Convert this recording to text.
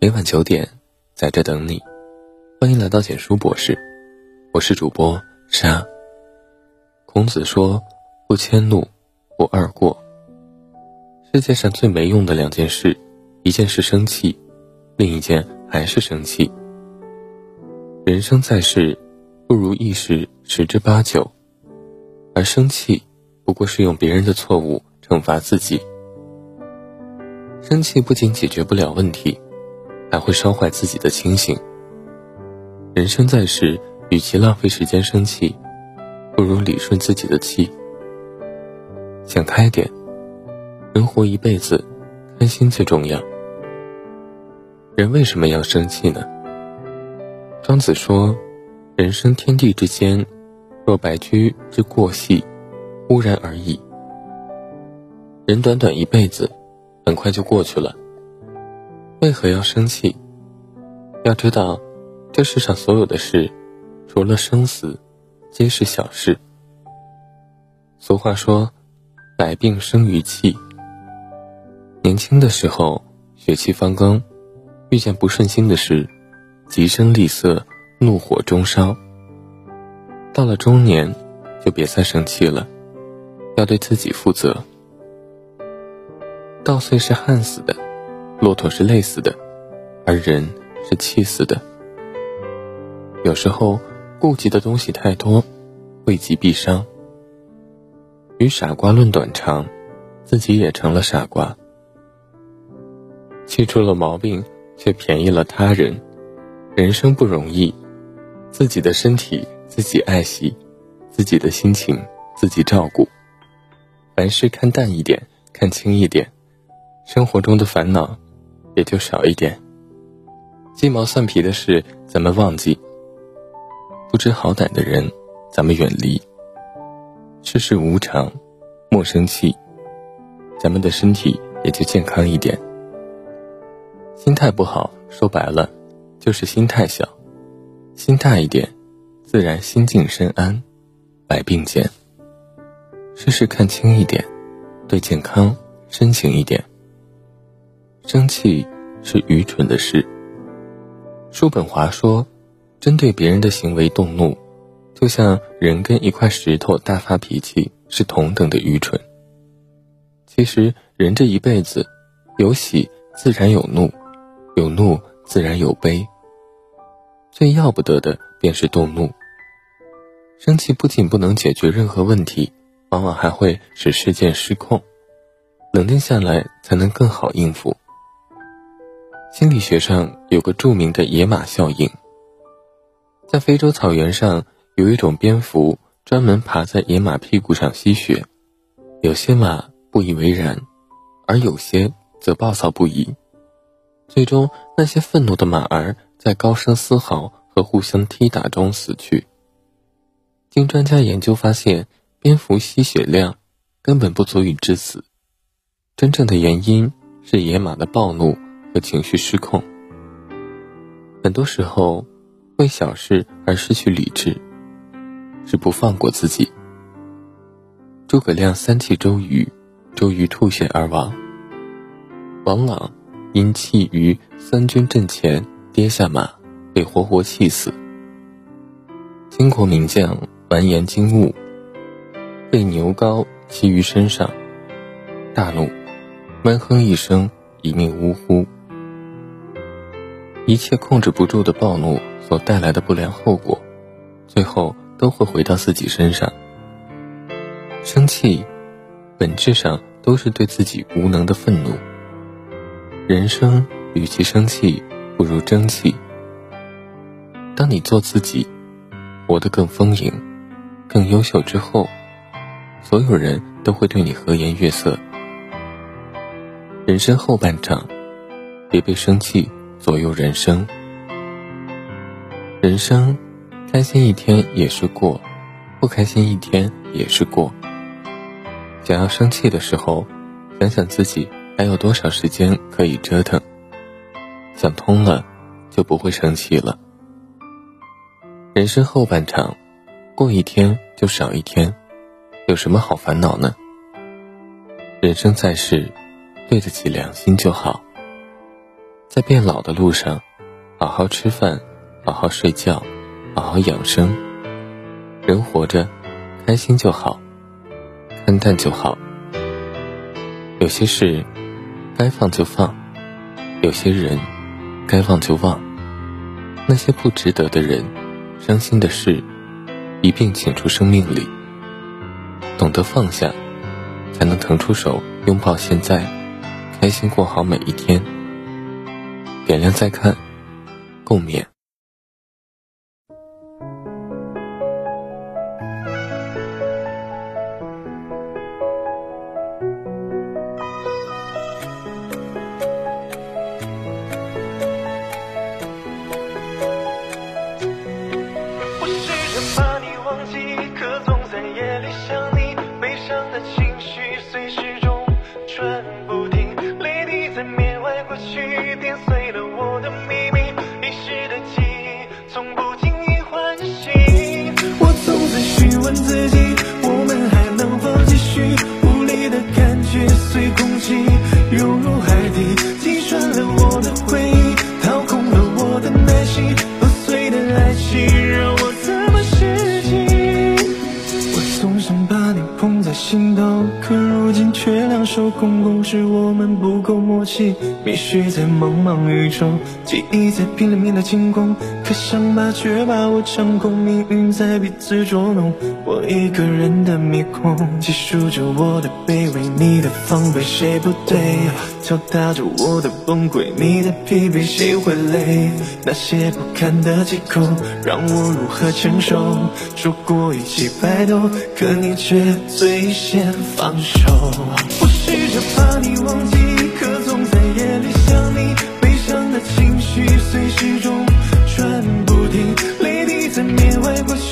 每晚九点，在这等你。欢迎来到简书博士，我是主播沙。孔子说：“不迁怒，不贰过。”世界上最没用的两件事，一件是生气，另一件还是生气。人生在世，不如意事十之八九，而生气不过是用别人的错误惩罚自己。生气不仅解决不了问题，还会烧坏自己的清醒。人生在世，与其浪费时间生气，不如理顺自己的气。想开点，人活一辈子，开心最重要。人为什么要生气呢？庄子说：“人生天地之间，若白驹之过隙，忽然而已。人短短一辈子，很快就过去了。为何要生气？要知道，这世上所有的事，除了生死，皆是小事。俗话说：‘百病生于气。’年轻的时候，血气方刚，遇见不顺心的事。”急声厉色，怒火中烧。到了中年，就别再生气了，要对自己负责。稻穗是旱死的，骆驼是累死的，而人是气死的。有时候顾及的东西太多，惠及必伤。与傻瓜论短长，自己也成了傻瓜。气出了毛病，却便宜了他人。人生不容易，自己的身体自己爱惜，自己的心情自己照顾。凡事看淡一点，看轻一点，生活中的烦恼也就少一点。鸡毛蒜皮的事咱们忘记，不知好歹的人咱们远离。世事无常，莫生气，咱们的身体也就健康一点。心态不好，说白了。就是心太小，心大一点，自然心静身安，百病减。事事看清一点，对健康深情一点。生气是愚蠢的事。叔本华说，针对别人的行为动怒，就像人跟一块石头大发脾气是同等的愚蠢。其实人这一辈子，有喜自然有怒，有怒自然有悲。最要不得的便是动怒。生气不仅不能解决任何问题，往往还会使事件失控。冷静下来才能更好应付。心理学上有个著名的野马效应。在非洲草原上，有一种蝙蝠专门爬在野马屁股上吸血，有些马不以为然，而有些则暴躁不已。最终，那些愤怒的马儿。在高声嘶嚎和互相踢打中死去。经专家研究发现，蝙蝠吸血量根本不足以致死，真正的原因是野马的暴怒和情绪失控。很多时候，为小事而失去理智，是不放过自己。诸葛亮三气周瑜，周瑜吐血而亡。王朗因气于三军阵前。跌下马，被活活气死。巾帼名将完颜金兀，被牛皋骑于身上，大怒，闷哼一声，一命呜呼。一切控制不住的暴怒所带来的不良后果，最后都会回到自己身上。生气，本质上都是对自己无能的愤怒。人生与其生气。不如争气。当你做自己，活得更丰盈、更优秀之后，所有人都会对你和颜悦色。人生后半场，别被生气左右人生。人生，开心一天也是过，不开心一天也是过。想要生气的时候，想想自己还有多少时间可以折腾。想通了，就不会生气了。人生后半场，过一天就少一天，有什么好烦恼呢？人生在世，对得起良心就好。在变老的路上，好好吃饭，好好睡觉，好好养生。人活着，开心就好，看淡就好。有些事该放就放，有些人该忘就忘。那些不值得的人，伤心的事，一并请出生命里。懂得放下。才能腾出手拥抱现在，开心过好每一天。点亮再看，共勉。情绪随时钟转不停泪滴在缅怀过去点碎风在心头可如今却两手空空是我们不够默契。迷失在茫茫宇宙记忆在拼了命的清空可想把却把我掌控，命运在彼此捉弄。我一个人的迷宫，细数着我的卑微，你的防备，谁不对？敲打着我的崩溃，你的疲惫，谁会累？那些不堪的借口，让我如何承受？说过一起白头，可你却最先放手。我试着把你忘记，可总在夜里想你，悲伤的情绪随时钟转不停，泪滴在缅怀过去。